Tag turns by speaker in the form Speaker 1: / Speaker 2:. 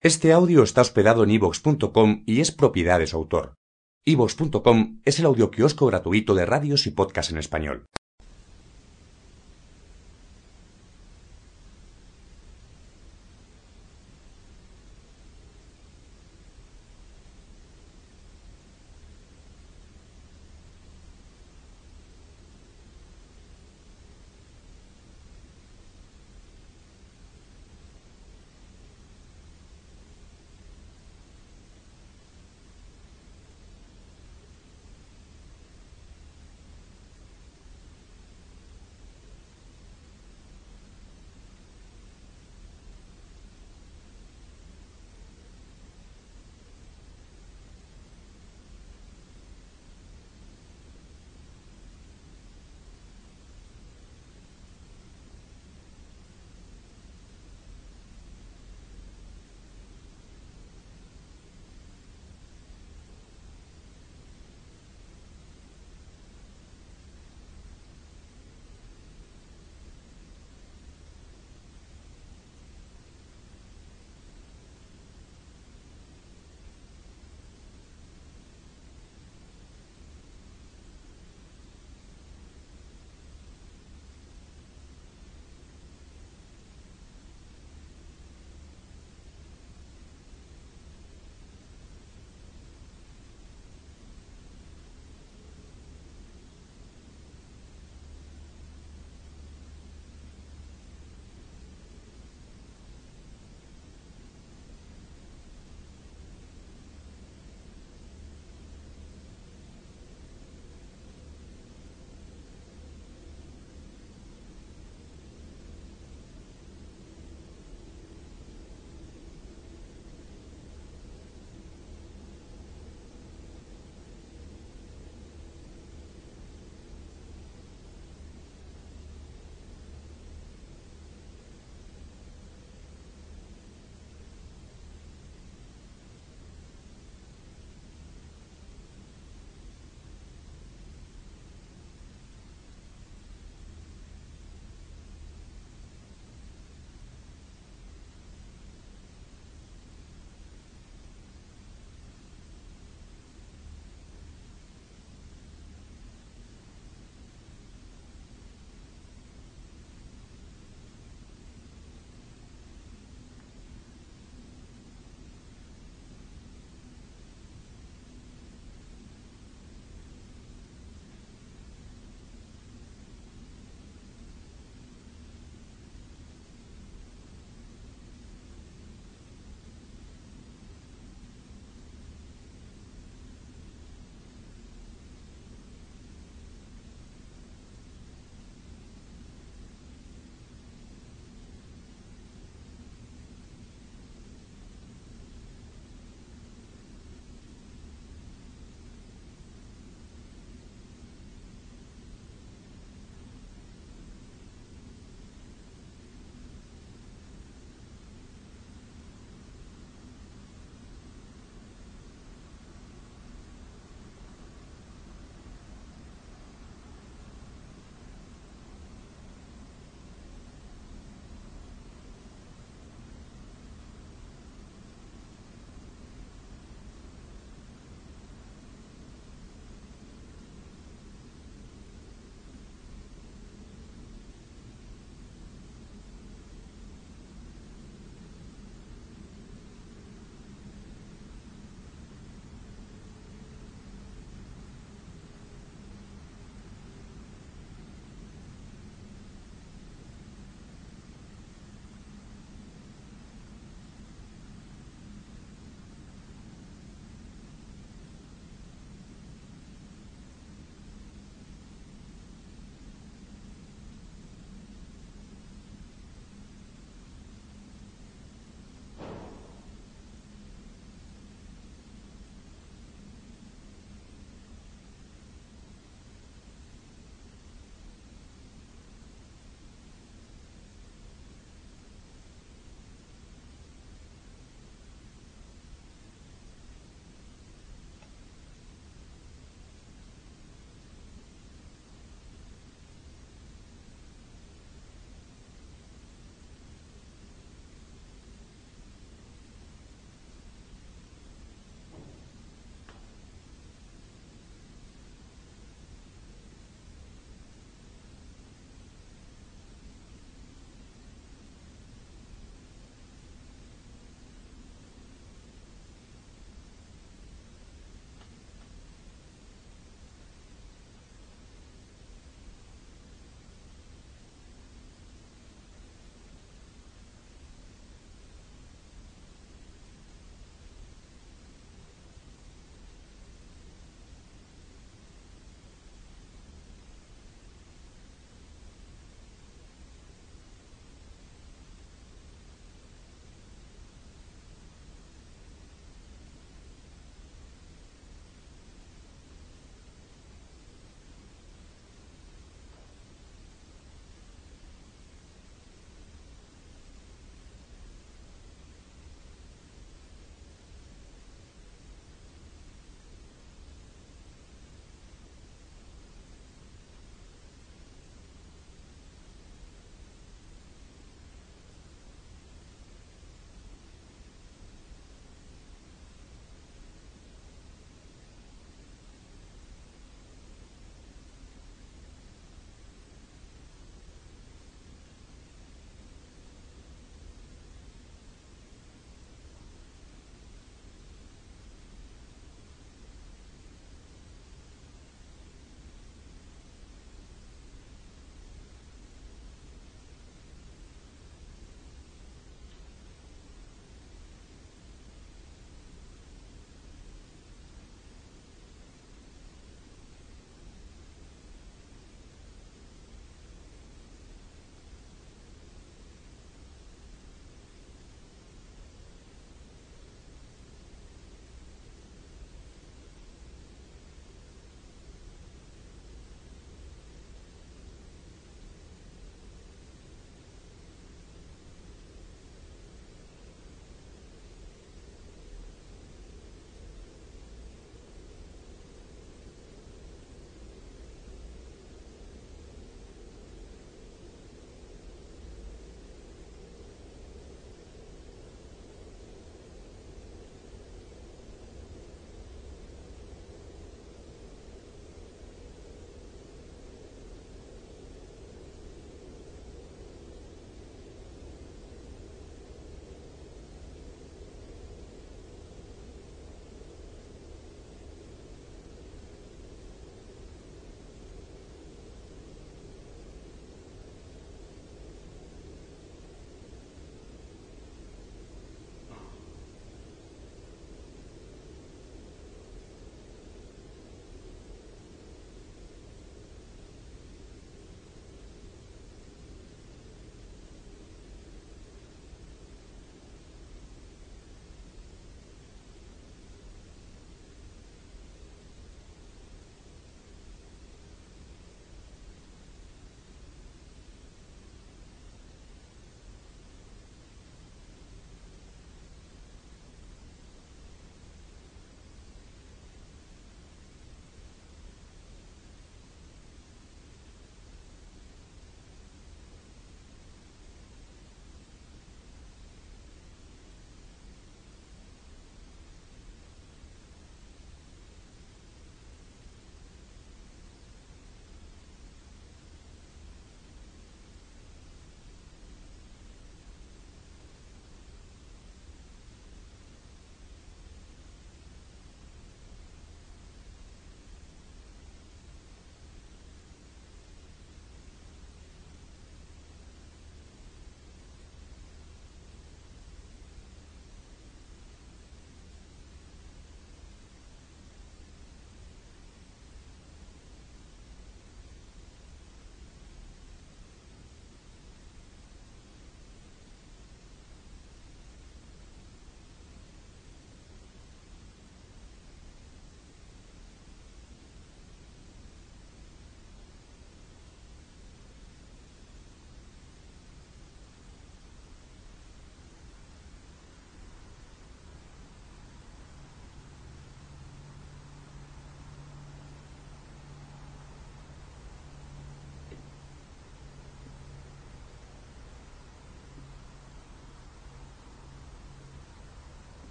Speaker 1: Este audio está hospedado en ivox.com y es propiedad de su autor. ivox.com es el audio audioquiosco gratuito de radios y podcasts en español.